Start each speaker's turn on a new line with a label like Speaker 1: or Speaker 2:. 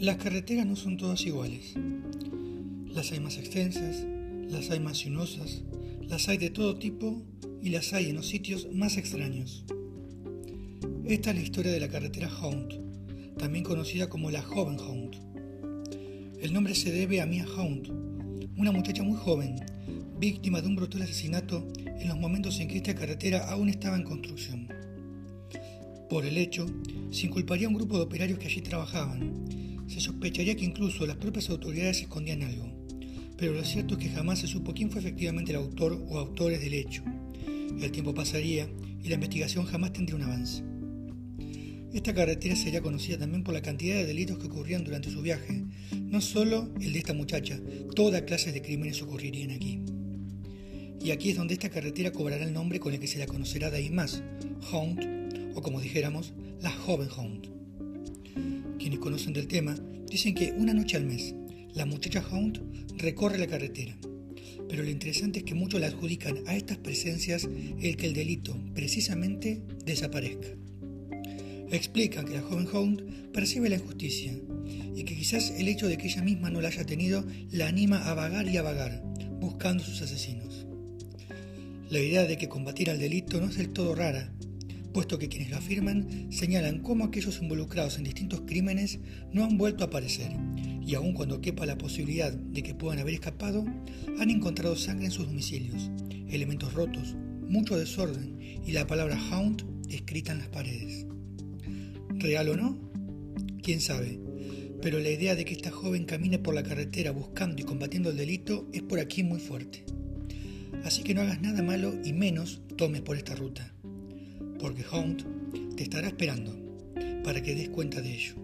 Speaker 1: Las carreteras no son todas iguales. Las hay más extensas, las hay más sinuosas, las hay de todo tipo y las hay en los sitios más extraños. Esta es la historia de la carretera Hound, también conocida como la Joven Hound. El nombre se debe a Mia Hound, una muchacha muy joven, víctima de un brutal asesinato en los momentos en que esta carretera aún estaba en construcción. Por el hecho, se inculparía a un grupo de operarios que allí trabajaban. Se sospecharía que incluso las propias autoridades escondían algo. Pero lo cierto es que jamás se supo quién fue efectivamente el autor o autores del hecho. El tiempo pasaría y la investigación jamás tendría un avance. Esta carretera sería conocida también por la cantidad de delitos que ocurrían durante su viaje. No solo el de esta muchacha, toda clase de crímenes ocurrirían aquí. Y aquí es donde esta carretera cobrará el nombre con el que se la conocerá de ahí más, Hound o como dijéramos, la joven Hound. Quienes conocen del tema dicen que una noche al mes, la muchacha Hound recorre la carretera. Pero lo interesante es que muchos le adjudican a estas presencias el que el delito precisamente desaparezca. Explican que la joven Hound percibe la injusticia y que quizás el hecho de que ella misma no la haya tenido la anima a vagar y a vagar, buscando sus asesinos. La idea de que combatir al delito no es del todo rara, puesto que quienes lo afirman señalan cómo aquellos involucrados en distintos crímenes no han vuelto a aparecer, y aun cuando quepa la posibilidad de que puedan haber escapado, han encontrado sangre en sus domicilios, elementos rotos, mucho desorden y la palabra hound escrita en las paredes. ¿Real o no? ¿Quién sabe? Pero la idea de que esta joven camine por la carretera buscando y combatiendo el delito es por aquí muy fuerte. Así que no hagas nada malo y menos tomes por esta ruta porque Hound te estará esperando para que des cuenta de ello.